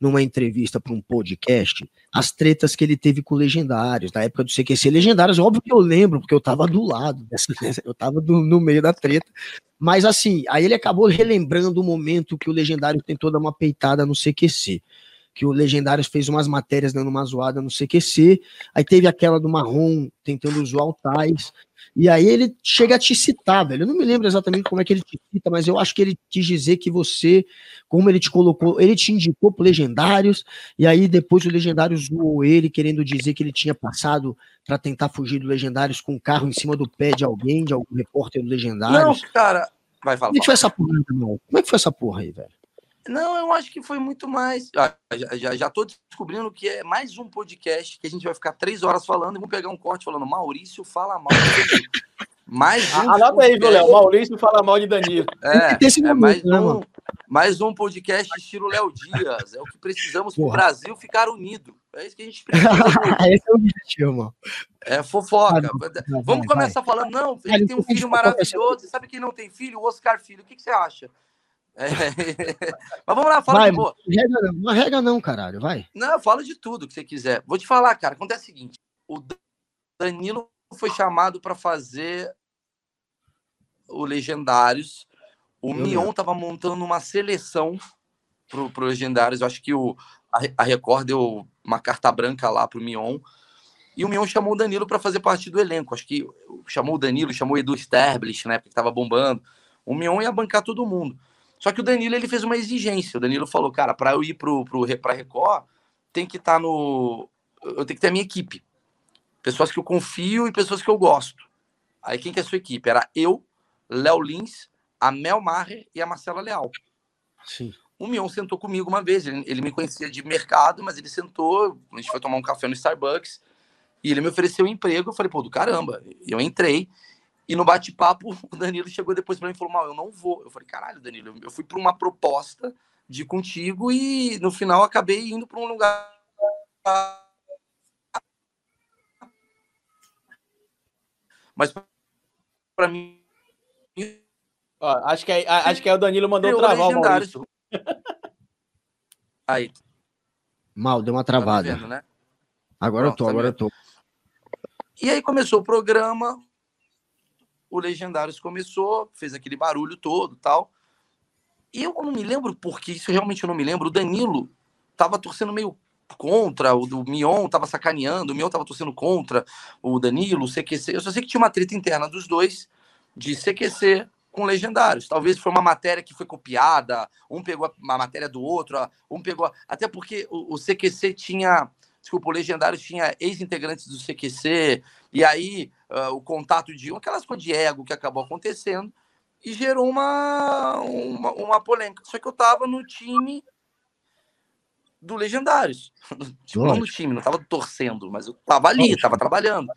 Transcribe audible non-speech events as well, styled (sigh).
numa entrevista para um podcast as tretas que ele teve com Legendários, na época do CQC Legendários, óbvio que eu lembro, porque eu tava do lado, dessa, eu tava do, no meio da treta, mas assim, aí ele acabou relembrando o momento que o Legendário tentou dar uma peitada no CQC, que o Legendários fez umas matérias dando uma zoada no CQC, aí teve aquela do Marrom tentando zoar o Tais, e aí ele chega a te citar, velho. Eu não me lembro exatamente como é que ele te cita, mas eu acho que ele quis dizer que você, como ele te colocou, ele te indicou pro Legendários, e aí depois o Legendários zoou ele, querendo dizer que ele tinha passado para tentar fugir do Legendários com o um carro em cima do pé de alguém, de algum repórter do Legendários. Não, cara. Vai falar. Como é que foi essa porra? Como é que foi essa porra aí, velho? Não, eu acho que foi muito mais. Ah, já, já, já tô descobrindo que é mais um podcast que a gente vai ficar três horas falando e vou pegar um corte falando Maurício fala mal de Danilo. (laughs) Mais um Anota aí, viu, Léo? Maurício fala mal de Danilo. É, é mais, um, mais um podcast estilo Léo Dias. É o que precisamos para o Brasil ficar unido. É isso que a gente precisa. (laughs) Esse é o objetivo, mano. É fofoca. Vamos começar vai. falando, não, ele tem um filho maravilhoso. Sabe quem não tem filho? O Oscar Filho. O que, que você acha? É... Mas vamos lá, fala vai, de boa. Regra não, não regra não, caralho, vai. Não, fala de tudo que você quiser. Vou te falar, cara, acontece o seguinte: o Danilo foi chamado para fazer o Legendários. O Eu Mion estava montando uma seleção pro, pro Legendários. Eu acho que o, a, a Record deu uma carta branca lá pro Mion. E o Mion chamou o Danilo para fazer parte do elenco. Acho que chamou o Danilo, chamou o Edu Sterblich, né? Porque estava bombando. O Mion ia bancar todo mundo. Só que o Danilo ele fez uma exigência. O Danilo falou, cara, para eu ir pro, pro, pra Record, tem que estar tá no. Eu tenho que ter a minha equipe. Pessoas que eu confio e pessoas que eu gosto. Aí quem que é a sua equipe? Era eu, Léo Lins, a Mel Maher e a Marcela Leal. Sim. O Mion sentou comigo uma vez. Ele, ele, me conhecia de mercado, mas ele sentou. A gente foi tomar um café no Starbucks e ele me ofereceu um emprego. Eu falei, pô, do caramba. Eu entrei. E no bate-papo, (laughs) o Danilo chegou depois para mim e falou: Mal, eu não vou. Eu falei: Caralho, Danilo, eu fui para uma proposta de contigo e no final acabei indo para um lugar. Mas para mim. Ó, acho, que é, acho que é o Danilo mandou travar o Maurício. (laughs) Aí. Mal, deu uma tá travada. Tá vendo, né? Agora Pronto, eu tô, agora tá eu tô. E aí começou o programa, o Legendários começou, fez aquele barulho todo tal. E eu não me lembro porque, isso realmente eu não me lembro. O Danilo tava torcendo meio contra, o do Mion tava sacaneando, o Mion tava torcendo contra o Danilo, o CQC. Eu só sei que tinha uma treta interna dos dois de CQC com legendários. Talvez foi uma matéria que foi copiada, um pegou a matéria do outro, um pegou. Até porque o, o CQC tinha. Desculpa, o Legendário tinha ex-integrantes do CQC, e aí uh, o contato de um, aquelas coisas de ego que acabou acontecendo, e gerou uma, uma, uma polêmica. Só que eu tava no time do Legendários. (laughs) tipo, não no time, não tava torcendo, mas eu tava ali, tava trabalhando.